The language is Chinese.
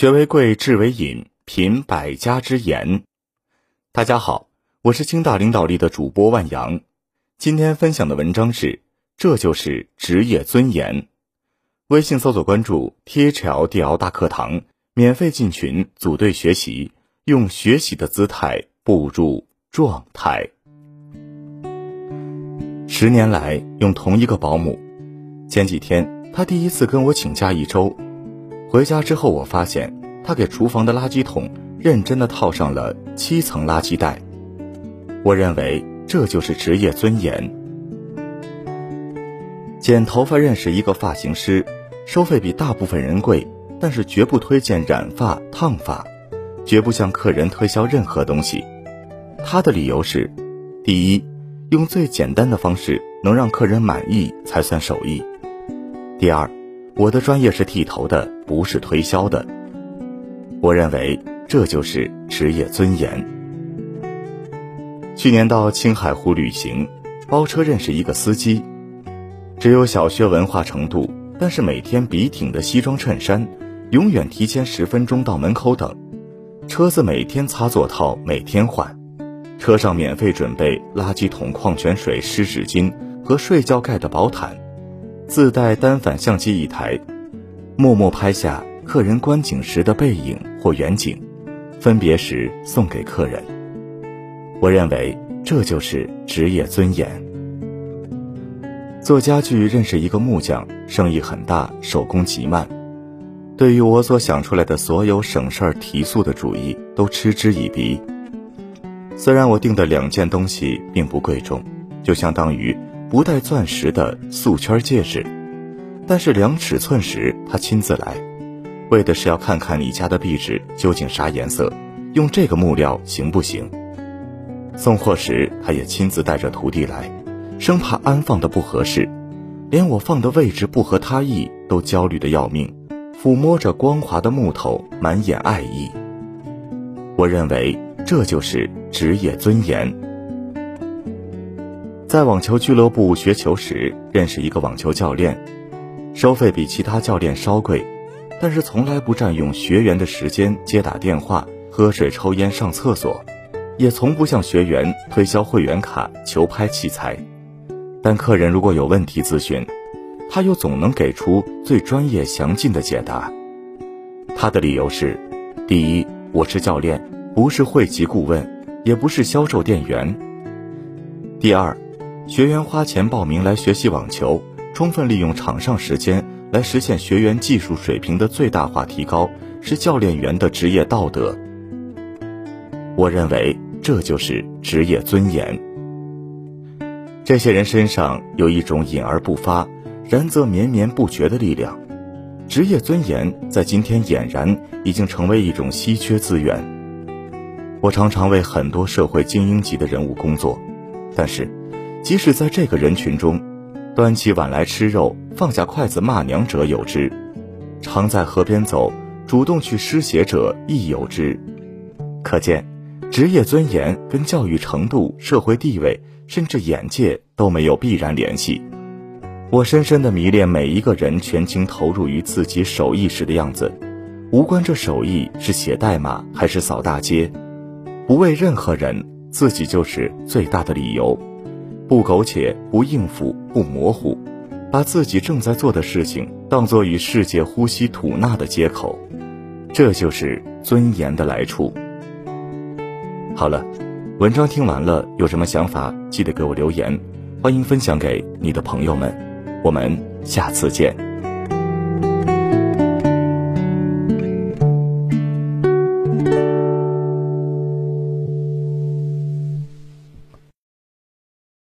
学为贵，智为引，品百家之言。大家好，我是清大领导力的主播万阳。今天分享的文章是：这就是职业尊严。微信搜索关注 “THLDL 大课堂”，免费进群组队学习，用学习的姿态步入状态。十年来用同一个保姆，前几天他第一次跟我请假一周。回家之后，我发现他给厨房的垃圾桶认真的套上了七层垃圾袋。我认为这就是职业尊严。剪头发认识一个发型师，收费比大部分人贵，但是绝不推荐染发烫发，绝不向客人推销任何东西。他的理由是：第一，用最简单的方式能让客人满意才算手艺；第二。我的专业是剃头的，不是推销的。我认为这就是职业尊严。去年到青海湖旅行，包车认识一个司机，只有小学文化程度，但是每天笔挺的西装衬衫，永远提前十分钟到门口等。车子每天擦座套，每天换，车上免费准备垃圾桶、矿泉水、湿纸巾和睡觉盖的薄毯。自带单反相机一台，默默拍下客人观景时的背影或远景，分别时送给客人。我认为这就是职业尊严。做家具认识一个木匠，生意很大，手工极慢。对于我所想出来的所有省事儿提速的主意，都嗤之以鼻。虽然我订的两件东西并不贵重，就相当于。不带钻石的素圈戒指，但是量尺寸时他亲自来，为的是要看看你家的壁纸究竟啥颜色，用这个木料行不行？送货时他也亲自带着徒弟来，生怕安放的不合适，连我放的位置不合他意都焦虑的要命，抚摸着光滑的木头，满眼爱意。我认为这就是职业尊严。在网球俱乐部学球时，认识一个网球教练，收费比其他教练稍贵，但是从来不占用学员的时间接打电话、喝水、抽烟、上厕所，也从不向学员推销会员卡、球拍器材。但客人如果有问题咨询，他又总能给出最专业详尽的解答。他的理由是：第一，我是教练，不是会籍顾问，也不是销售店员；第二。学员花钱报名来学习网球，充分利用场上时间来实现学员技术水平的最大化提高，是教练员的职业道德。我认为这就是职业尊严。这些人身上有一种隐而不发，然则绵绵不绝的力量。职业尊严在今天俨然已经成为一种稀缺资源。我常常为很多社会精英级的人物工作，但是。即使在这个人群中，端起碗来吃肉，放下筷子骂娘者有之；常在河边走，主动去施血者亦有之。可见，职业尊严跟教育程度、社会地位，甚至眼界都没有必然联系。我深深的迷恋每一个人全情投入于自己手艺时的样子，无关这手艺是写代码还是扫大街，不为任何人，自己就是最大的理由。不苟且，不应付，不模糊，把自己正在做的事情当做与世界呼吸吐纳的接口，这就是尊严的来处。好了，文章听完了，有什么想法记得给我留言，欢迎分享给你的朋友们，我们下次见。